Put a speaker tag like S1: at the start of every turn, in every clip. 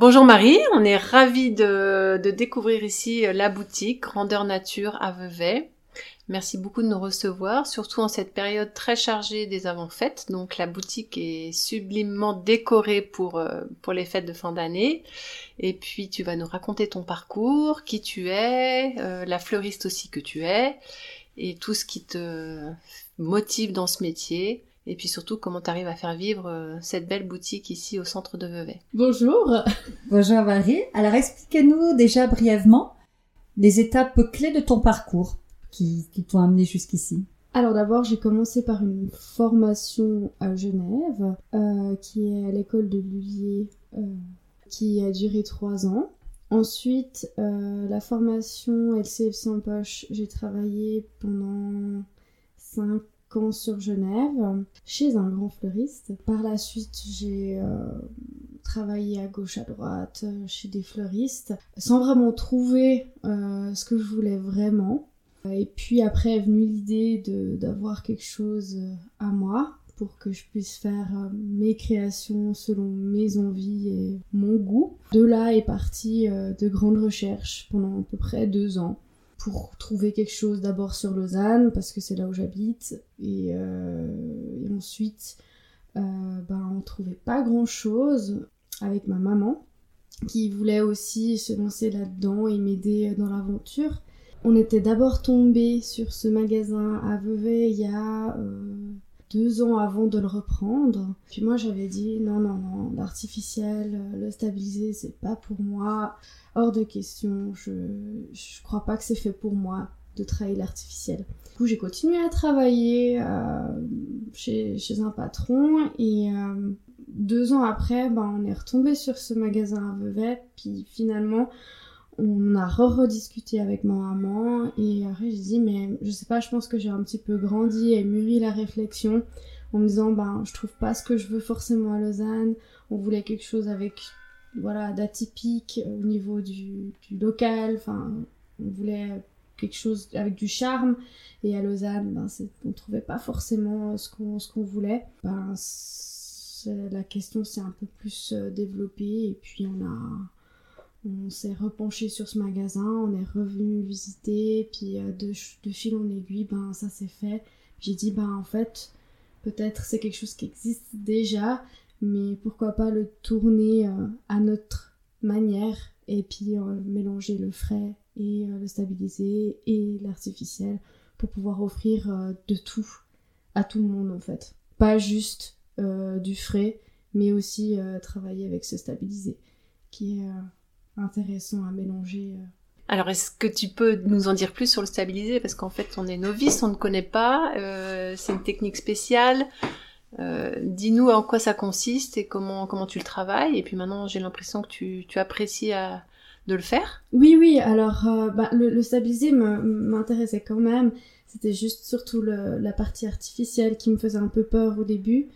S1: Bonjour Marie, on est ravis de, découvrir ici la boutique Grandeur Nature à Vevey. Merci beaucoup de nous recevoir, surtout en cette période très chargée des avant-fêtes. Donc la boutique est sublimement décorée pour, euh, pour les fêtes de fin d'année. Et puis tu vas nous raconter ton parcours, qui tu es, euh, la fleuriste aussi que tu es, et tout ce qui te motive dans ce métier. Et puis surtout, comment tu arrives à faire vivre euh, cette belle boutique ici au centre de Vevey.
S2: Bonjour.
S3: Bonjour Marie. Alors expliquez-nous déjà brièvement les étapes clés de ton parcours qui, qui t'ont amené jusqu'ici.
S2: Alors d'abord, j'ai commencé par une formation à Genève, euh, qui est à l'école de Lullier, euh, qui a duré trois ans. Ensuite, la formation LCFC en poche, j'ai travaillé pendant cinq sur Genève, chez un grand fleuriste. Par la suite, j'ai euh, travaillé à gauche, à droite, euh, chez des fleuristes, sans vraiment trouver euh, ce que je voulais vraiment. Et puis après est venue l'idée d'avoir quelque chose à moi pour que je puisse faire mes créations selon mes envies et mon goût. De là est partie de grandes recherches pendant à peu près deux ans pour trouver quelque chose d'abord sur Lausanne parce que c'est là où j'habite et, euh, ensuite euh, ben, on trouvait pas grand chose avec ma maman qui voulait aussi se lancer là-dedans et m'aider dans l'aventure. On était d'abord tombé sur ce magasin à Vevey il y a euh, deux ans avant de le reprendre. Puis moi j'avais dit non non non l'artificiel, le stabiliser c'est pas pour moi hors de question. Je, je crois pas que c'est fait pour moi de travailler l'artificiel. Du coup, j'ai continué à travailler euh, chez, chez, un patron et euh, deux ans après, ben, on est retombé sur ce magasin à Vevey. Puis finalement, on a re-rediscuté avec ma maman et après j'ai dit mais je sais pas, je pense que j'ai un petit peu grandi et mûri la réflexion en me disant ben je trouve pas ce que je veux forcément à Lausanne. On voulait quelque chose avec voilà d'atypique au niveau du, local. Enfin on voulait quelque chose avec du charme. Et à Lausanne ben on trouvait pas forcément ce qu'on ce qu'on voulait. Ben la question s'est un peu plus euh, développée et puis on a on s'est repenché sur ce magasin, on est revenu visiter, puis euh, de, fil en aiguille, ben ça s'est fait. J'ai dit ben en fait peut-être c'est quelque chose qui existe déjà, mais pourquoi pas le tourner euh, à notre manière et puis euh, mélanger le frais et le stabiliser et l'artificiel pour pouvoir offrir de tout à tout le monde en fait. Pas juste du frais, mais aussi travailler avec ce stabilisé qui est intéressant à mélanger.
S1: Alors, est-ce que tu peux nous en dire plus sur le stabilisé? Parce qu'en fait, on est novice, on ne connaît pas. c'est une technique spéciale. Euh, dis-nous en quoi ça consiste et comment, comment tu le travailles. Et puis maintenant, j'ai l'impression que tu, tu apprécies à, euh, de le faire.
S2: Oui, oui. Alors, euh, bah, le, le, stabiliser m'intéressait quand même. C'était juste surtout le, la partie artificielle qui me faisait un peu peur au début.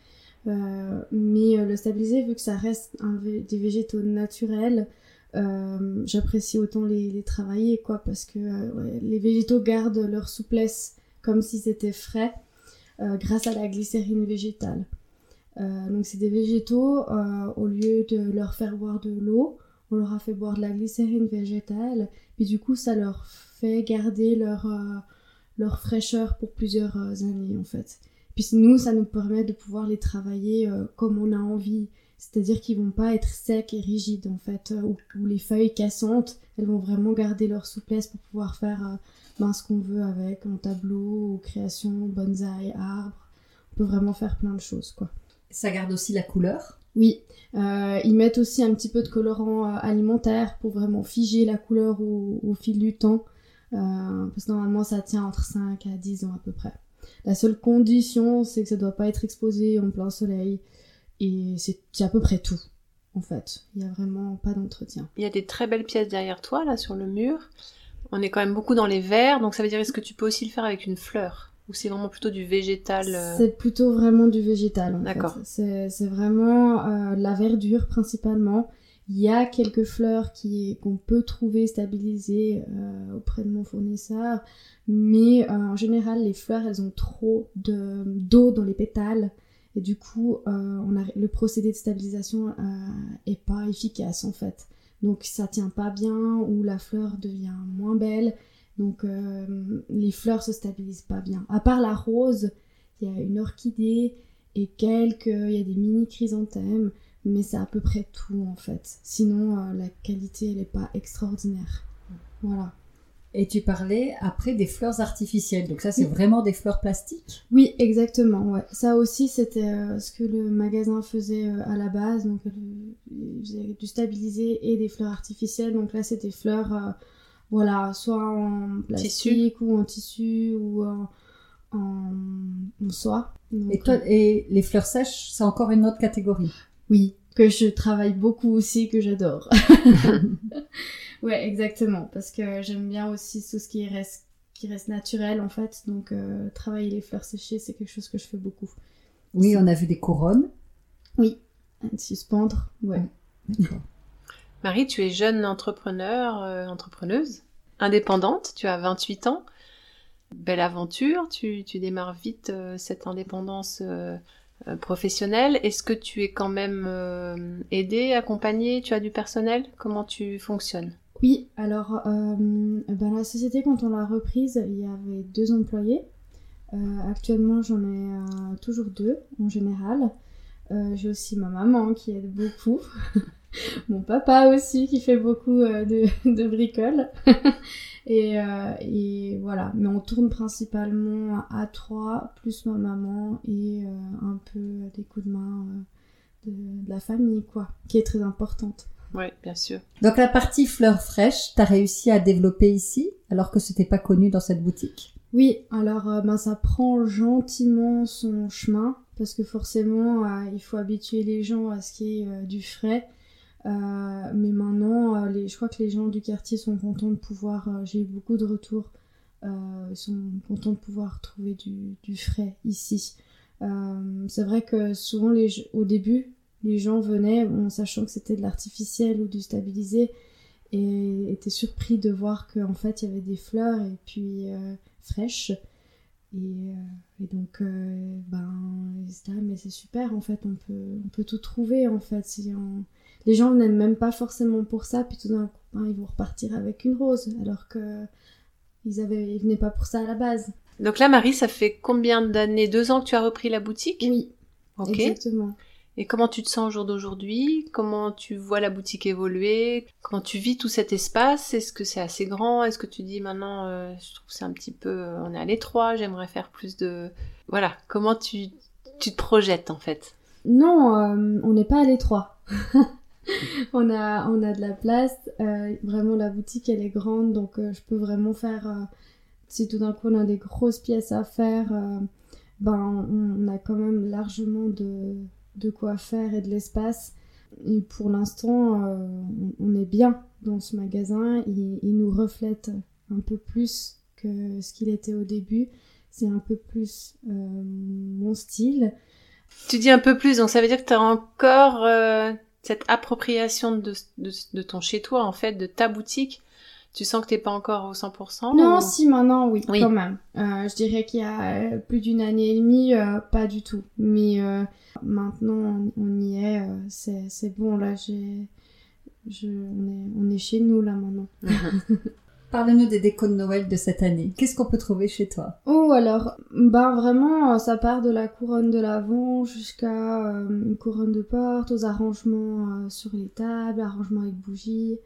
S2: Euh, mais le stabiliser, vu que ça reste un, des végétaux naturels, j'apprécie autant les, travailler, quoi, parce que ouais, les végétaux gardent leur souplesse comme si c'était frais. Euh, grâce à la glycérine végétale. Euh, donc c'est des végétaux, euh, au lieu de leur faire boire de l'eau, on leur a fait boire de la glycérine végétale, puis du coup ça leur fait garder leur, leur fraîcheur pour plusieurs années en fait. Puis nous, ça nous permet de pouvoir les travailler comme on a envie. C'est-à-dire qu'ils vont pas être secs et rigides en fait, ou, les feuilles cassantes, elles vont vraiment garder leur souplesse pour pouvoir faire ben, ce qu'on veut avec, en tableau, ou création, bonsaï, arbre. On peut vraiment faire plein de choses, quoi.
S3: Ça garde aussi la couleur?
S2: Oui. Euh, ils mettent aussi un petit peu de colorant euh, alimentaire pour vraiment figer la couleur au, fil du temps. Euh, parce que normalement, ça tient entre 5 à 10 ans à peu près. La seule condition, c'est que ça doit pas être exposé en plein soleil. Et c'est à peu près tout. en fait. Il n'y a vraiment pas d'entretien.
S1: Il y a des très belles pièces derrière toi, là, sur le mur. On est quand même beaucoup dans les verres, donc ça veut dire est-ce que tu peux aussi le faire avec une fleur? Ou c'est vraiment plutôt du végétal euh?
S2: C'est plutôt vraiment du végétal.
S1: D'accord.
S2: C'est vraiment euh, la verdure principalement. Il y a quelques fleurs qui qu'on peut trouver stabilisées euh, auprès de mon fournisseur, mais euh, en général les fleurs elles ont trop de d'eau dans les pétales et du coup euh, on a, le procédé de stabilisation euh, est pas efficace en fait. Donc ça tient pas bien ou la fleur devient moins belle. Donc euh, les fleurs se stabilisent pas bien. À part la rose, il y a une orchidée et quelques, il y a des mini chrysanthèmes, mais c'est à peu près tout en fait. Sinon la qualité elle est pas extraordinaire. Voilà.
S3: Et tu parlais après des fleurs artificielles. Donc ça, c'est
S2: Oui.
S3: vraiment des fleurs plastiques?
S2: Oui, exactement. Ouais. Ça aussi, c'était euh, ce que le magasin faisait euh, à la base. Donc, euh, il faisait du stabilisé et des fleurs artificielles. Donc là, c'était fleurs, euh, voilà, soit en plastique ou en tissu ou en, en, en soie. Donc,
S3: Et, toi, et les fleurs sèches, c'est encore une autre catégorie?
S2: Oui, que je travaille beaucoup aussi, que j'adore. ouais, exactement, parce que j'aime bien aussi tout ce qui reste, qui reste naturel en fait. Donc euh, travailler les fleurs séchées, c'est quelque chose que je fais beaucoup.
S3: Oui, on a vu des couronnes.
S2: À Suspendre, ouais.
S3: D'accord.
S1: Marie, tu es jeune entrepreneur, euh, entrepreneuse, indépendante, tu as 28 ans. Belle aventure, tu, tu démarres vite euh, cette indépendance professionnelle. Est-ce que tu es quand même euh, aidée, accompagnée Tu as du personnel? Comment tu fonctionnes?
S2: Oui, alors euh, la société, quand on l'a reprise, il y avait deux employés. Euh, actuellement, j'en ai euh, toujours deux en général. Euh, J'ai aussi ma maman qui aide beaucoup. Mon papa aussi qui fait beaucoup euh, de, de bricoles. et, euh, et voilà, mais on tourne principalement à trois, plus ma maman et euh, un peu des coups de main euh, de, de la famille, quoi, qui est très importante.
S1: Oui, bien sûr.
S3: Donc la partie fleurs fraîches, t'as réussi à développer ici, alors que c'était pas connu dans cette boutique?
S2: Oui, alors euh, ben, ça prend gentiment son chemin parce que forcément euh, il faut habituer les gens à ce qui est euh, du frais. Euh, mais maintenant, euh, je crois que les gens du quartier sont contents de pouvoir. euh, J'ai eu beaucoup de retours. ils sont contents de pouvoir trouver du, frais ici. C'est vrai que souvent, au début, les gens venaient en sachant que c'était de l'artificiel ou du stabilisé et étaient surpris de voir qu'en fait il y avait des fleurs et puis fraîches. Et, donc, euh, ben, ils mais c'est super, en fait, on peut, on peut tout trouver, en fait. Les gens n'aiment même pas forcément pour ça, puis tout d'un coup, ben, ils vont repartir avec une rose, alors que ils, avaient, ils venaient pas pour ça à la base.
S1: Donc là, Marie, ça fait combien d'années? Deux ans que tu as repris la boutique?
S2: Oui,
S1: Ok.
S2: exactement.
S1: Et comment tu te sens au jour d'aujourd'hui? Comment tu vois la boutique évoluer? Comment tu vis tout cet espace? Est-ce que c'est assez grand? Est-ce que tu dis maintenant, euh, je trouve que c'est un petit peu, euh, on est à l'étroit, j'aimerais faire plus de... Voilà, comment tu, tu te projettes en fait?
S2: Non, euh, on n'est pas à l'étroit. on, a, on a de la place. euh, vraiment, la boutique, elle est grande, donc euh, je peux vraiment faire... euh, si tout d'un coup, on a des grosses pièces à faire, ben, on, a quand même largement de, de quoi faire et de l'espace. Et pour l'instant, on, est bien dans ce magasin. Il, il nous reflète un peu plus que ce qu'il était au début. C'est un peu plus mon style.
S1: Tu dis un peu plus, donc ça veut dire que tu as encore cette appropriation de, de, de ton chez-toi, en fait, de ta boutique. Tu sens que t'es pas encore au 100%
S2: Non,
S1: ou-
S2: si maintenant, oui,
S1: Oui.
S2: quand même. Euh, je dirais qu'il y a euh, plus d'une année et demie, euh, pas du tout. Mais euh, maintenant, on, on y est. c'est c'est bon, là, j'ai, je, on, est, on est chez nous, là, maintenant.
S3: Parle-nous des décos de Noël de cette année. Qu'est-ce qu'on peut trouver chez toi?
S2: Oh, alors, ben vraiment, euh, ça part de la couronne de l'avant jusqu'à euh, une couronne de porte, aux arrangements euh, sur les tables, arrangements avec bougies,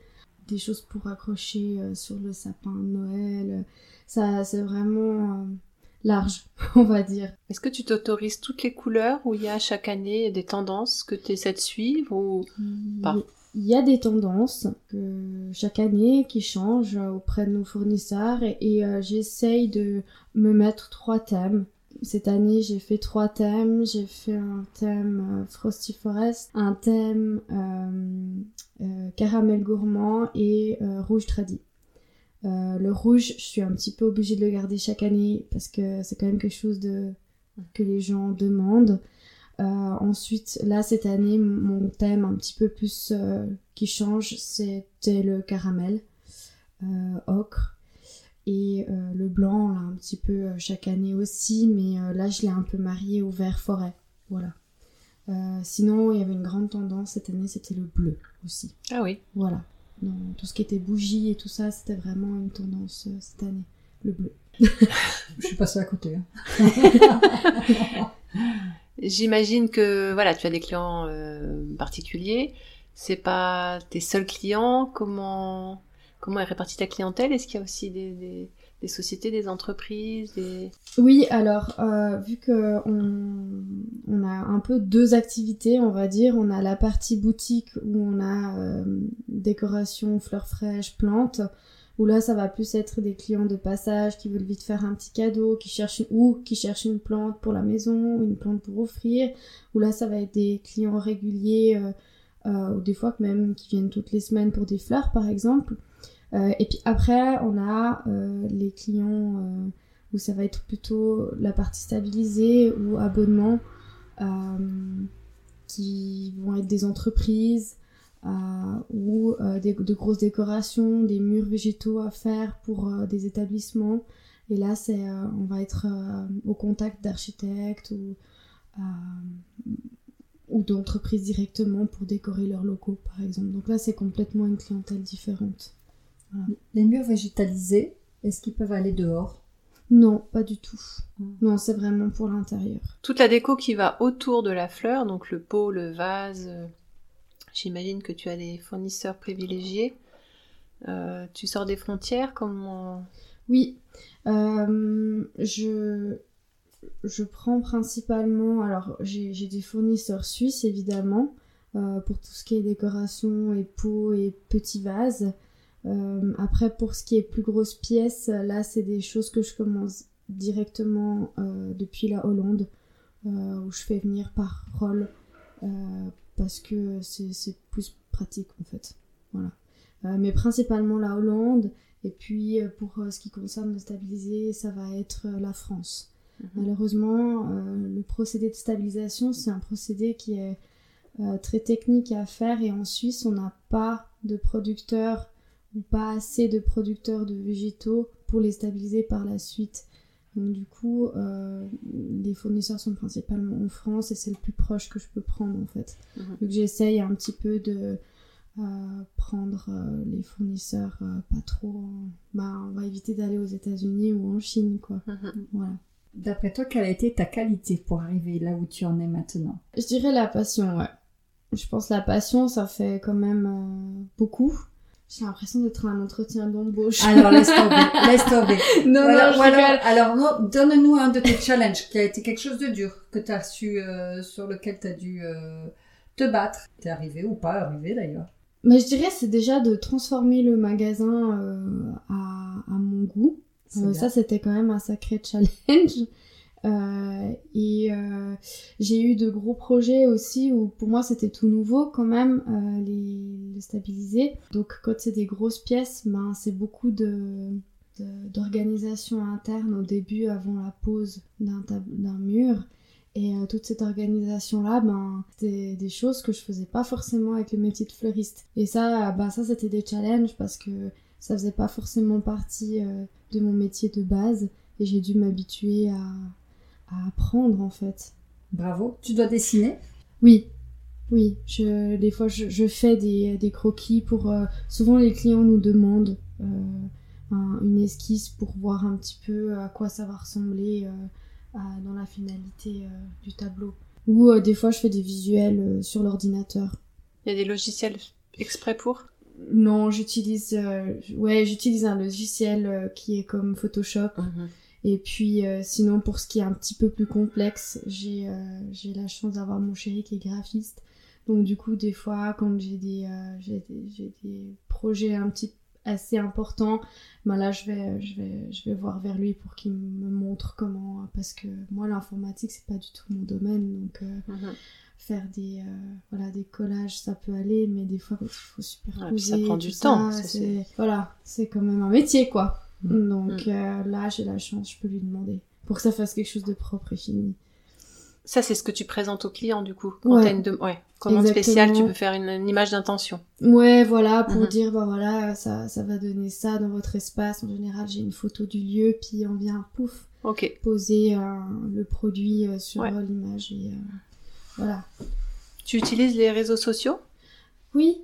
S2: des choses pour accrocher euh, sur le sapin de Noël. Ça, c'est vraiment euh, large, on va dire.
S1: Est-ce que tu t'autorises toutes les couleurs où il y a chaque année des tendances que tu essaies de suivre ou... Pas?
S2: Il y a des tendances que chaque année qui changent auprès de nos fournisseurs et, euh, j'essaye de me mettre trois thèmes. cette année, j'ai fait trois thèmes. J'ai fait un thème Frosty Forest, un thème caramel gourmand et rouge tradit. le rouge, je suis un petit peu obligée de le garder chaque année parce que c'est quand même quelque chose que les gens demandent. Euh, ensuite, là, cette année, mon thème un petit peu plus euh, qui change, c'était le caramel, euh, ocre. Et le blanc, là, un petit peu chaque année aussi, mais là, je l'ai un peu marié au vert forêt. Voilà. sinon, il y avait une grande tendance cette année, c'était le bleu aussi.
S1: Ah oui.
S2: Voilà. tout ce qui était bougie et tout ça, c'était vraiment une tendance cette année, le bleu.
S3: je suis passée à côté. Hein.
S1: J'imagine que voilà, tu as des clients euh, particuliers. C'est pas tes seuls clients. Comment comment est répartie ta clientèle? Est-ce qu'il y a aussi des, des, sociétés, des entreprises des...
S2: Oui, alors euh, vu que on, on, a un peu deux activités, on va dire, on a la partie boutique où on a euh, décoration, fleurs fraîches, plantes où là ça va plus être des clients de passage qui veulent vite faire un petit cadeau, qui cherchent ou qui cherchent une plante pour la maison, une plante pour offrir, ou là ça va être des clients réguliers euh, euh, ou des fois même qui viennent toutes les semaines pour des fleurs par exemple. Euh, et puis après on a les clients où ça va être plutôt la partie stabilisée ou abonnement qui vont être des entreprises ou euh, de grosses décorations, des murs végétaux à faire pour euh, des établissements. Et là, c'est, on va être au contact d'architectes ou, ou d'entreprises directement pour décorer leurs locaux, par exemple. Donc là, c'est complètement une clientèle différente.
S3: Les murs végétalisés, est-ce qu'ils peuvent aller dehors?
S2: Non, pas du tout. Ah. Non, c'est vraiment pour l'intérieur.
S1: Toute la déco qui va autour de la fleur, donc le pot, le vase, J'imagine que tu as des fournisseurs privilégiés. Euh, tu sors des frontières Comment
S2: Oui, euh, je, je prends principalement. Alors, j'ai des fournisseurs suisses évidemment euh, pour tout ce qui est décoration et pots et petits vases. après, pour ce qui est plus grosses pièces, là, c'est des choses que je commence directement depuis la Hollande, où je fais venir par rôle parce que c'est plus pratique en fait. Voilà. Euh, mais principalement la Hollande, et puis euh, pour euh, ce qui concerne le stabiliser, ça va être la France. Mhm. Malheureusement, le procédé de stabilisation, c'est un procédé qui est très technique à faire, et en Suisse, on n'a pas de producteurs ou pas assez de producteurs de végétaux pour les stabiliser par la suite. Donc du coup, euh, les fournisseurs sont principalement en France et c'est le plus proche que je peux prendre en fait. Mhm. Donc j'essaye un petit peu de euh, prendre euh, les fournisseurs pas trop. Bah, on va éviter d'aller aux États-Unis ou en Chine quoi. Mhm. Voilà.
S3: D'après toi, quelle a été ta qualité pour arriver là où tu en es maintenant?
S2: Je dirais la passion, ouais. Je pense la passion, ça fait quand même beaucoup. J'ai l'impression d'être un entretien d'embauche.
S3: Alors laisse tomber, laisse tomber.
S2: non, non,
S3: alors, donne-nous un de tes challenges qui a été quelque chose de dur que tu as su, euh, sur lequel tu as dû euh, te battre. T'es arrivé ou pas arrivé d'ailleurs?
S2: Mais je dirais c'est déjà de transformer le magasin euh, à, à, mon goût. ça c'était quand même un sacré challenge. Euh, et euh, j'ai eu de gros projets aussi où pour moi c'était tout nouveau quand même euh, les, stabiliser. Donc quand c'est des grosses pièces, ben c'est beaucoup de d'organisation interne au début avant la pose d'un d'un mur. Et toute cette organisation-là, ben, c'était des choses que je faisais pas forcément avec le métier de fleuriste. Et ça, ben, ça c'était des challenges parce que ça faisait pas forcément partie de mon métier de base. Et j'ai dû m'habituer à, à apprendre en fait.
S3: Bravo. Tu dois dessiner
S2: Oui. Oui, je, des fois je, fais des, des, croquis pour... Euh, souvent les clients nous demandent euh, une esquisse pour voir un petit peu à quoi ça va ressembler euh, dans la finalité du tableau. Ou des fois je fais des visuels sur l'ordinateur.
S1: Il y a des logiciels exprès pour?
S2: Non, j'utilise ouais, j'utilise un logiciel qui est comme Photoshop. Mhm. Et puis euh, sinon pour ce qui est un petit peu plus complexe, j'ai euh, la chance d'avoir mon chéri qui est graphiste. Donc du coup des fois quand j'ai des, euh, des, des, projets un petit assez important, ben là je vais, je vais, je vais voir vers lui pour qu'il me montre comment, parce que moi l'informatique c'est pas du tout mon domaine, donc euh,
S1: Mhm.
S2: faire des, euh, voilà, des collages ça peut aller, mais des fois il faut superposer.
S1: puis ça prend du temps,
S2: ça, voilà, c'est quand même un métier quoi.
S3: Mm.
S2: Donc euh, là j'ai la chance, je peux lui demander pour que ça fasse quelque chose de propre et fini.
S1: Ça, c'est ce que tu présentes aux clients, du coup. Quand
S2: Ouais.
S1: t'as une de- ouais. commande
S2: Exactement.
S1: spéciale, tu peux faire une, une image d'intention.
S2: Ouais, voilà, pour
S1: Mhm.
S2: dire, bah voilà, ça, ça va donner ça dans votre espace. En général, j'ai une photo du lieu, puis on vient, pouf,
S1: Ok.
S2: poser euh, le produit euh, sur
S1: Ouais.
S2: l'image. Et voilà.
S1: Tu utilises les réseaux sociaux?
S2: Oui,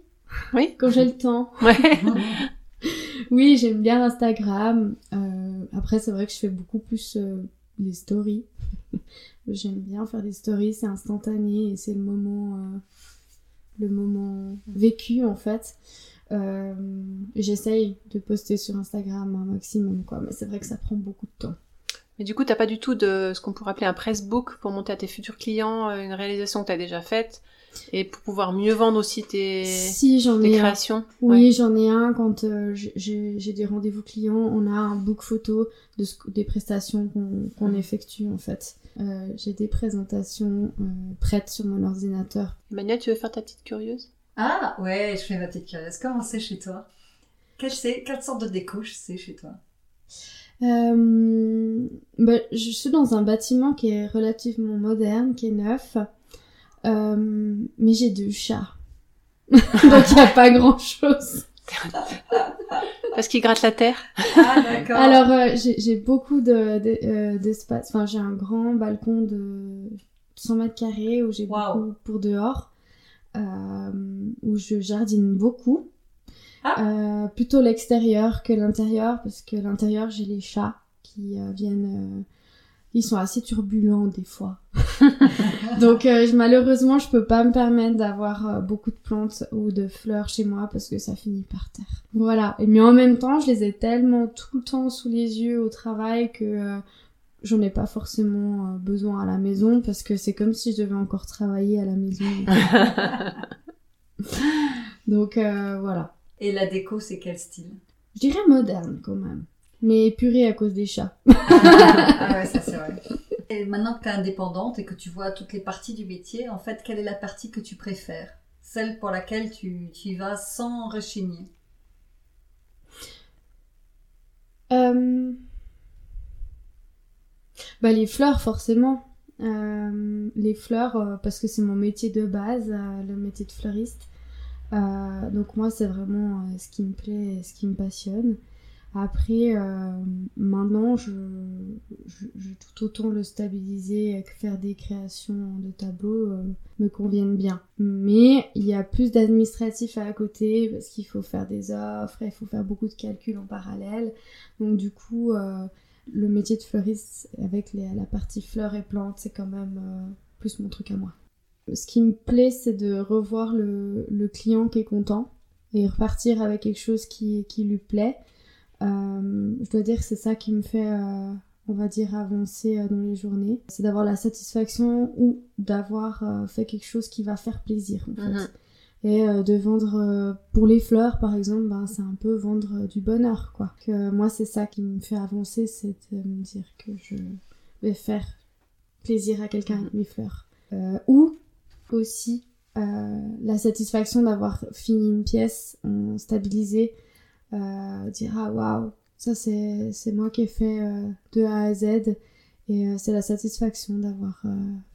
S1: Oui.
S2: quand j'ai le temps.
S1: Ouais.
S2: Oui, j'aime bien Instagram. Euh, après, c'est vrai que je fais beaucoup plus euh, les stories. j'aime bien faire des stories, c'est instantané et c'est le moment, euh, le moment vécu en fait. J'essaye de poster sur Instagram un maximum, quoi, mais c'est vrai que ça prend beaucoup de temps.
S1: Mais du coup, t'as pas du tout ce qu'on pourrait appeler un pressbook pour monter à tes futurs clients, une réalisation que t'as déjà faite, et pour pouvoir mieux vendre aussi tes,
S2: Si j'en
S1: tes
S2: ai un.
S1: créations.
S2: Oui,
S1: Ouais.
S2: j'en ai un quand euh, j'ai- des rendez-vous clients. On a un book photo de ce- des prestations qu'on qu'on
S1: Mhm.
S2: effectue en fait. Euh, j'ai des présentations euh, prêtes sur mon ordinateur.
S1: Emmanuel, tu veux faire ta petite curieuse?
S3: Ah, ouais, je fais ma petite curieuse. Comment c'est chez toi? Quelle, c'est, quelle sorte de déco c'est chez toi?
S2: Euh, bah, je suis dans un bâtiment qui est relativement moderne, qui est neuf, Euh, mais j'ai deux chats. Donc il n'y a pas grand chose.
S1: Parce qu'il gratte la terre
S3: Ah, d'accord.
S2: Alors euh, j'ai beaucoup de- de- euh, d'espace. enfin j'ai un grand balcon de 100 mètres carrés où j'ai
S3: Wow.
S2: beaucoup pour dehors, euh, où je jardine beaucoup. Euh, plutôt l'extérieur que l'intérieur parce que l'intérieur j'ai les chats qui euh, viennent. Ils sont assez turbulents des fois. Donc euh, je- malheureusement je peux pas me permettre d'avoir euh, beaucoup de plantes ou de fleurs chez moi parce que ça finit par terre. Voilà. Et mais en même temps je les ai tellement tout le temps sous les yeux au travail que euh, j'en ai pas forcément euh, besoin à la maison parce que c'est comme si je devais encore travailler à la maison. Donc euh, voilà.
S3: Et la déco, c'est quel style?
S2: Je dirais moderne quand même. Mais épuré à cause des chats.
S3: Ah ouais, ça c'est vrai. Et maintenant que tu es indépendante et que tu vois toutes les parties du métier, en fait, quelle est la partie que tu préfères? Celle pour laquelle tu, tu y vas sans rechigner?
S2: Euh... Bah les fleurs forcément. Euh, les fleurs euh, parce que c'est mon métier de base, le métier de fleuriste. Donc moi c'est vraiment ce qui me plaît et ce qui me passionne. Après euh, maintenant je, je, tout autant le stabiliser que faire des créations de tableaux euh, me conviennent bien. Mais il y a plus d'administratif à côté parce qu'il faut faire des offres, il faut faire beaucoup de calculs en parallèle. Donc du coup, euh, le métier de fleuriste avec la partie fleurs et plantes, c'est quand même plus mon truc à moi. Ce qui me plaît, c'est de revoir le, client qui est content et repartir avec quelque chose qui lui plaît. Euh, je dois dire que c'est ça qui me fait, euh, on va dire, avancer euh, dans les journées. C'est d'avoir la satisfaction ou d'avoir fait quelque chose qui va faire plaisir, en fait.
S1: Mhm.
S2: Et de vendre pour les fleurs, par exemple, ben, c'est un peu vendre du bonheur, quoi. Que moi, c'est ça qui me fait avancer, c'est de me dire que je vais faire plaisir à quelqu'un avec mes fleurs. Ou aussi la satisfaction d'avoir fini une pièce en stabilisé, euh, dire ah waouh, ça c'est c'est moi qui ai fait euh, de A à Z, et euh, c'est la satisfaction d'avoir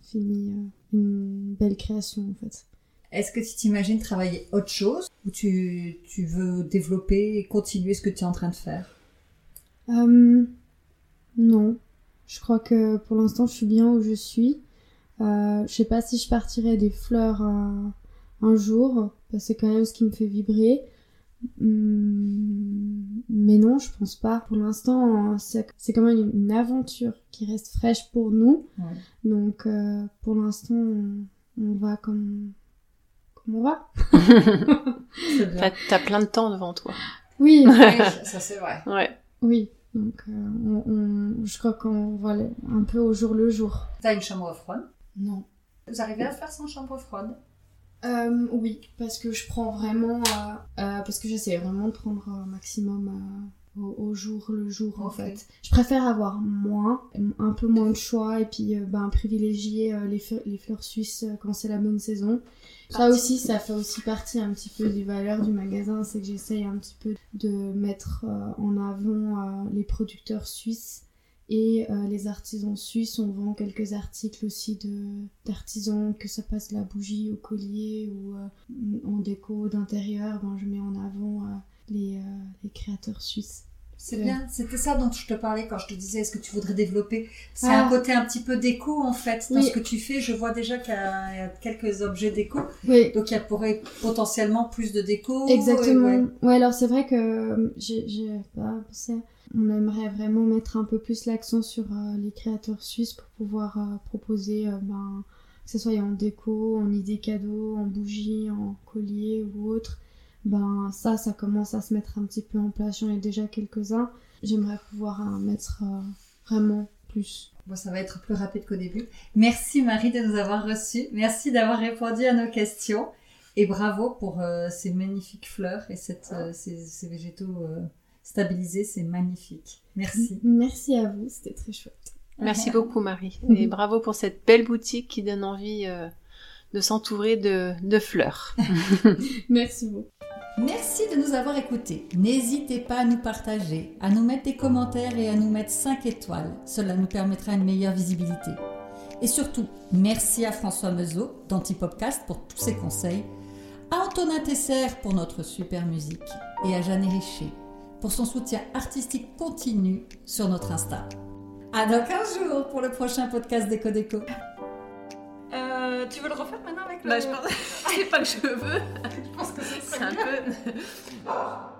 S2: fini une belle création en fait.
S3: Est-ce que tu t'imagines travailler autre chose? Ou tu, tu veux développer et continuer ce que tu es en train de faire?
S2: Non. Je crois que pour l'instant, je suis bien où je suis. Je sais pas si je partirai des fleurs un, un jour, c'est quand même ce qui me fait vibrer. Hum, mais non, je pense pas. Pour l'instant, c'est c'est quand même une aventure qui reste fraîche pour nous.
S3: Ouais.
S2: Donc, euh, pour l'instant, on, va comme, comme on va.
S1: T'as plein de temps devant toi.
S2: Oui,
S3: Oui, ça c'est vrai.
S1: Ouais.
S2: oui. Donc, euh, on, on- je crois qu'on va aller un peu au jour le jour.
S3: T'as une chambre froide?
S2: Non.
S3: Vous arrivez à faire sans chambre froide?
S2: Euh, oui, parce que je prends vraiment, euh, euh, parce que j'essaie vraiment de prendre un maximum au, au jour le jour en fait. Je préfère avoir moins, un peu moins de choix et puis ben, privilégier les, fleurs, les fleurs suisses quand c'est la bonne saison. Ça aussi, ça fait aussi partie un petit peu des valeurs du magasin, c'est que j'essaye un petit peu de mettre en avant les producteurs suisses et euh, les artisans suisses. On vend quelques articles aussi d'artisans, que ça passe de la bougie au collier ou euh, en déco d'intérieur. Ben, je mets en avant euh, les, les créateurs suisses.
S3: C'est bien, c'était ça dont je te parlais quand je te disais est-ce que tu voudrais développer? C'est
S2: Ah.
S3: un côté un petit peu déco en fait dans
S2: Oui.
S3: ce que tu fais. Je vois déjà qu'il y a, il y a quelques objets déco,
S2: Oui,
S3: donc il y a pourrait potentiellement plus de déco.
S2: Exactement.
S3: et
S2: Ouais.
S3: ouais.
S2: alors c'est vrai que j'ai j'ai pas pensé. On aimerait vraiment mettre un peu plus l'accent sur euh, les créateurs suisses pour pouvoir euh, proposer, euh, ben, que ce soit en déco, en idées cadeaux, en bougies, en collier ou autre. Ben ça, ça commence à se mettre un petit peu en place. J'en ai déjà quelques-uns. J'aimerais pouvoir en mettre vraiment plus.
S3: Bon, ça va être plus rapide qu'au début. Merci Marie de nous avoir reçus. Merci d'avoir répondu à nos questions. Et bravo pour ces magnifiques fleurs et cette, ces, ces végétaux stabilisés. C'est magnifique. Merci.
S2: Merci à vous, c'était très chouette.
S1: Merci beaucoup Marie. Et bravo pour cette belle boutique qui donne envie euh, de s'entourer de, de fleurs.
S2: Merci beaucoup.
S3: Merci de nous avoir écoutés. N'hésitez pas à nous partager, à nous mettre des commentaires et à nous mettre 5 étoiles. Cela nous permettra une meilleure visibilité. Et surtout, merci à François Meuseau d'Antipopcast pour tous ses conseils, à Antonin Tesser pour notre super musique et à Jeanne Richer pour son soutien artistique continu sur notre Insta. À dans 15 jours pour le prochain podcast Déco Déco.
S4: Euh, tu veux le refaire maintenant avec le...
S1: Bah, je pense... c'est pas que je veux.
S4: je pense que ce
S1: C'est un peu.